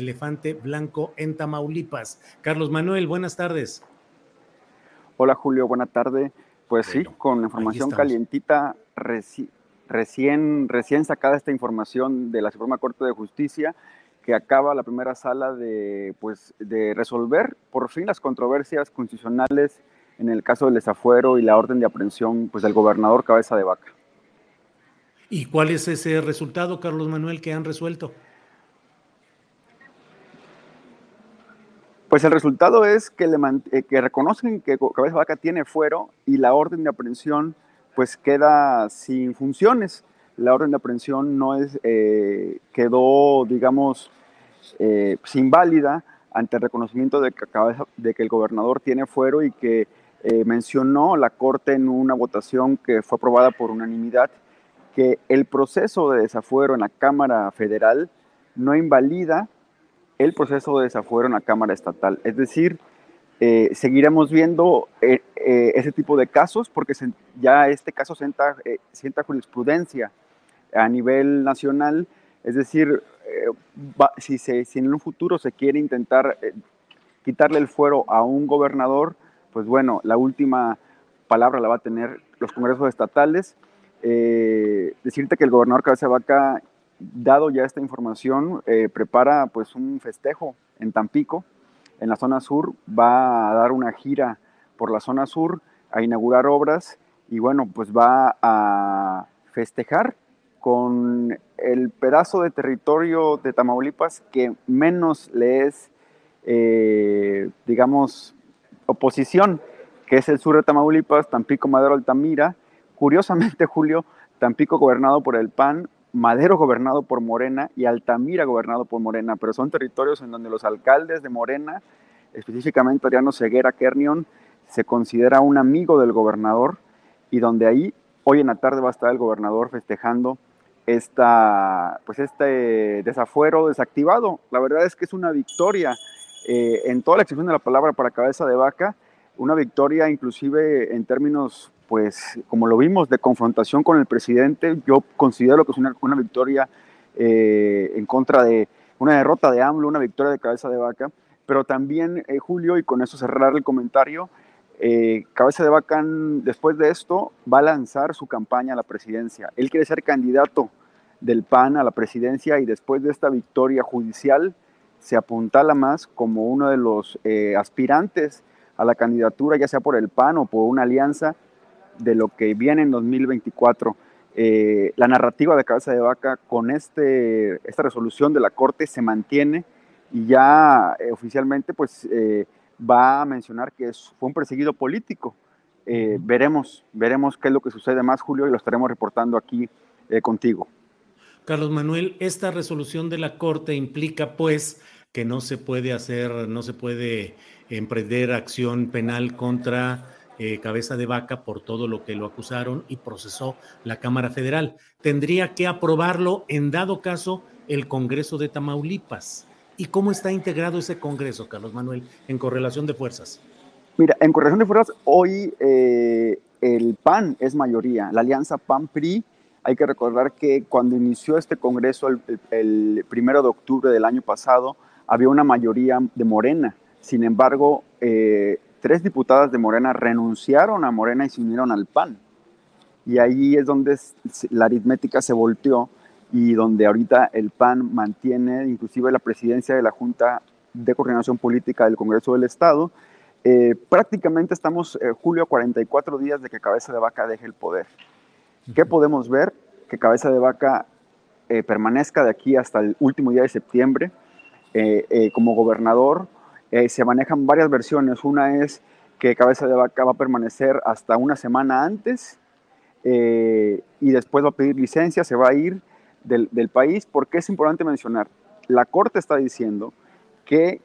Elefante blanco en Tamaulipas. Carlos Manuel, buenas tardes. Hola Julio, buena tarde. Pues sí, con información calientita, reci- recién, recién sacada esta información de la Suprema Corte de Justicia, que acaba la primera sala de, pues, de resolver por fin las controversias constitucionales en el caso del desafuero y la orden de aprehensión pues, del gobernador Cabeza de Vaca. ¿Y cuál es ese resultado, Carlos Manuel, que han resuelto? Pues el resultado es que, le eh, que reconocen que Cabeza Vaca tiene fuero y la orden de aprehensión pues queda sin funciones. La orden de aprehensión no es, eh, quedó, digamos, eh, pues, inválida ante el reconocimiento de que, Cabeza- de que el gobernador tiene fuero y que eh, mencionó la Corte en una votación que fue aprobada por unanimidad que el proceso de desafuero en la Cámara Federal no invalida el proceso de desafuero en la Cámara Estatal. Es decir, eh, seguiremos viendo eh, eh, ese tipo de casos porque ya este caso sienta, sienta jurisprudencia a nivel nacional. Es decir, si, en un futuro se quiere intentar quitarle el fuero a un gobernador, pues bueno, la última palabra la va a tener los congresos estatales. Decirte que el gobernador Cabeza Vaca, dado ya esta información, eh, prepara pues un festejo en Tampico, en la zona sur, va a dar una gira por la zona sur, a inaugurar obras y bueno, pues va a festejar con el pedazo de territorio de Tamaulipas que menos le es, eh, digamos, oposición, que es el sur de Tamaulipas, Tampico, Madero, Altamira. Curiosamente, Julio, Tampico gobernado por el PAN, Madero gobernado por Morena y Altamira gobernado por Morena, pero son territorios en donde los alcaldes de Morena, específicamente Adriano Ceguera Kernion, se considera un amigo del gobernador y donde ahí hoy en la tarde va a estar el gobernador festejando esta, pues este desafuero desactivado. La verdad es que es una victoria eh, en toda la extensión de la palabra para cabeza de vaca, una victoria inclusive en términos, pues como lo vimos, de confrontación con el presidente. Yo considero que es una, victoria eh, en contra de una derrota de AMLO, una victoria de cabeza de vaca, pero también, eh, Julio, y con eso cerrar el comentario, eh, Cabeza de Vaca, después de esto, va a lanzar su campaña a la presidencia. Él quiere ser candidato del PAN a la presidencia y después de esta victoria judicial se apuntala más como uno de los aspirantes a la candidatura, ya sea por el PAN o por una alianza de lo que viene en 2024. Eh, la narrativa de Cabeza de Vaca con este, esta resolución de la Corte se mantiene y ya eh, oficialmente pues eh, va a mencionar que es, fue un perseguido político. Eh, veremos, veremos qué es lo que sucede más, Julio, y lo estaremos reportando aquí contigo. Carlos Manuel, esta resolución de la Corte implica pues que no se puede hacer, no se puede emprender acción penal contra eh, Cabeza de Vaca por todo lo que lo acusaron y procesó la Cámara Federal. Tendría que aprobarlo en dado caso el Congreso de Tamaulipas. ¿Y cómo está integrado ese Congreso, Carlos Manuel, en correlación de fuerzas? Mira, en correlación de fuerzas, hoy eh, el PAN es mayoría, la alianza PAN-PRI. Hay que recordar que cuando inició este Congreso el, el, primero de octubre del año pasado, había una mayoría de Morena. Sin embargo, eh, tres diputadas de Morena renunciaron a Morena y se unieron al PAN. Y ahí es donde la aritmética se volteó y donde ahorita el PAN mantiene inclusive la presidencia de la Junta de Coordinación Política del Congreso del Estado. Eh, prácticamente estamos, eh, julio, 44 días de que Cabeza de Vaca deje el poder. ¿Qué podemos ver? Que Cabeza de Vaca eh, permanezca de aquí hasta el último día de septiembre como gobernador. Se manejan varias versiones. Una es que Cabeza de Vaca va a permanecer hasta una semana antes y después va a pedir licencia, se va a ir del, del país, porque es importante mencionar, la Corte está diciendo que,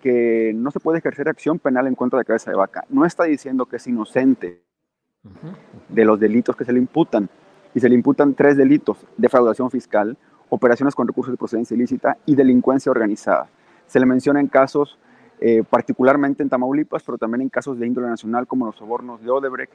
que no se puede ejercer acción penal en contra de cabeza de vaca. No está diciendo que es inocente de los delitos que se le imputan. Y se le imputan tres delitos, defraudación fiscal, operaciones con recursos de procedencia ilícita y delincuencia organizada. Se le menciona en casos, eh, particularmente en Tamaulipas, pero también en casos de índole nacional como los sobornos de Odebrecht.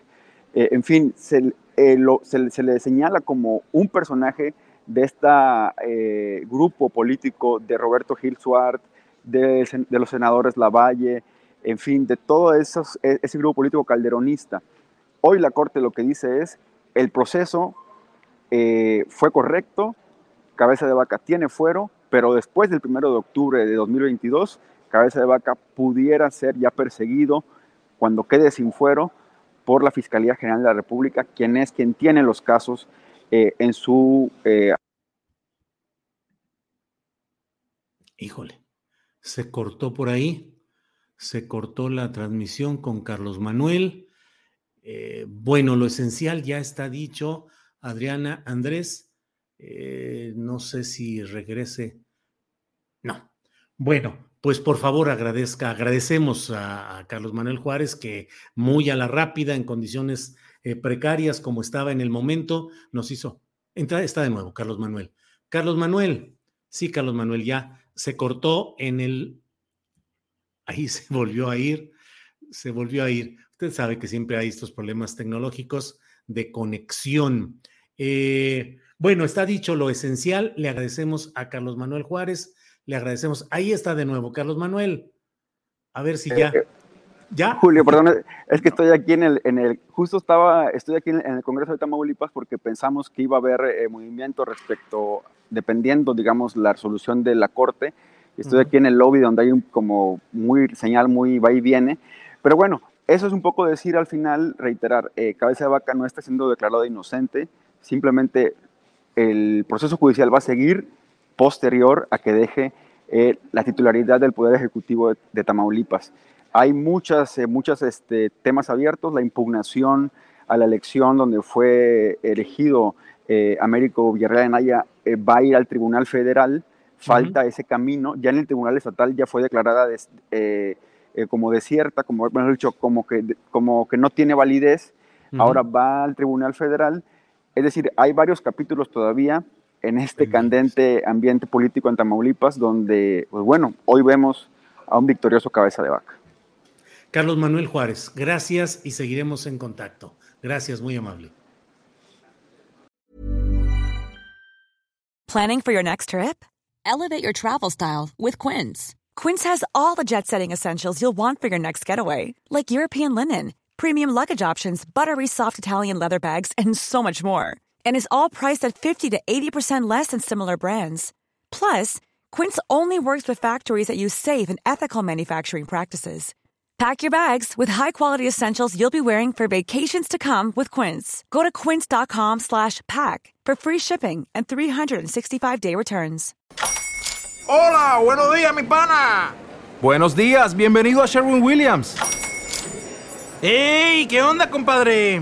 Eh, en fin, se, eh, se, le señala como un personaje de este grupo político de Roberto Gil Suárez, de, los senadores Lavalle, en fin, de todo e, ese grupo político calderonista. Hoy la Corte lo que dice es, el proceso fue correcto, Cabeza de Vaca tiene fuero, pero después del 1 de octubre de 2022, Cabeza de Vaca pudiera ser ya perseguido cuando quede sin fuero por la Fiscalía General de la República, quien es quien tiene los casos eh, en su... Eh, Híjole, se cortó por ahí, se cortó la transmisión con Carlos Manuel. Eh, bueno, lo esencial ya está dicho. Adriana, Andrés, no sé si regrese. No. Bueno, pues por favor agradezca, agradecemos a, Carlos Manuel Juárez que muy a la rápida, en condiciones eh, precarias como estaba en el momento, nos hizo. Entra, está de nuevo, Carlos Manuel. Carlos Manuel, sí, Carlos Manuel, ya se cortó en el. Ahí se volvió a ir, se volvió a ir. Usted sabe que siempre hay estos problemas tecnológicos de conexión. Eh, bueno, está dicho lo esencial. Le agradecemos a Carlos Manuel Juárez. Le agradecemos. Ahí está de nuevo, Carlos Manuel. A ver si ya. Eh, ¿Ya? Julio, perdón, es que estoy aquí en el, en el justo estaba, estoy aquí en el Congreso de Tamaulipas porque pensamos que iba a haber eh, movimiento respecto, dependiendo, digamos, la resolución de la Corte. Estoy aquí en el lobby donde hay un como muy señal muy va y viene. Pero bueno, eso es un poco decir al final, reiterar, eh, Cabeza de Vaca no está siendo declarado inocente, simplemente el proceso judicial va a seguir posterior a que deje eh, la titularidad del Poder Ejecutivo de Tamaulipas. Hay muchas, eh, muchos este, temas abiertos, la impugnación a la elección donde fue elegido eh, Américo Villarreal Anaya va a ir al Tribunal Federal, falta ese camino, ya en el Tribunal Estatal ya fue declarada como desierta, como hemos dicho, como que, como que no tiene validez, ahora va al Tribunal Federal, es decir, hay varios capítulos todavía en este candente ambiente político en Tamaulipas, donde, pues bueno, hoy vemos a un victorioso cabeza de vaca. Carlos Manuel Juárez, gracias y seguiremos en contacto. Gracias, muy amable. Planning for your next trip? Elevate your travel style with Quince. Quince has all the jet setting essentials you'll want for your next getaway, like European linen, premium luggage options, buttery soft Italian leather bags, and so much more. And is all priced at 50 to 80% less than similar brands. Plus, Quince only works with factories that use safe and ethical manufacturing practices. Pack your bags with high-quality essentials you'll be wearing for vacations to come with Quince. Go to quince.com slash pack for free shipping and 365-day returns. Hola, buenos días, mi pana. Buenos días, bienvenido a Sherwin-Williams. ¡Ey! ¿Qué onda, compadre?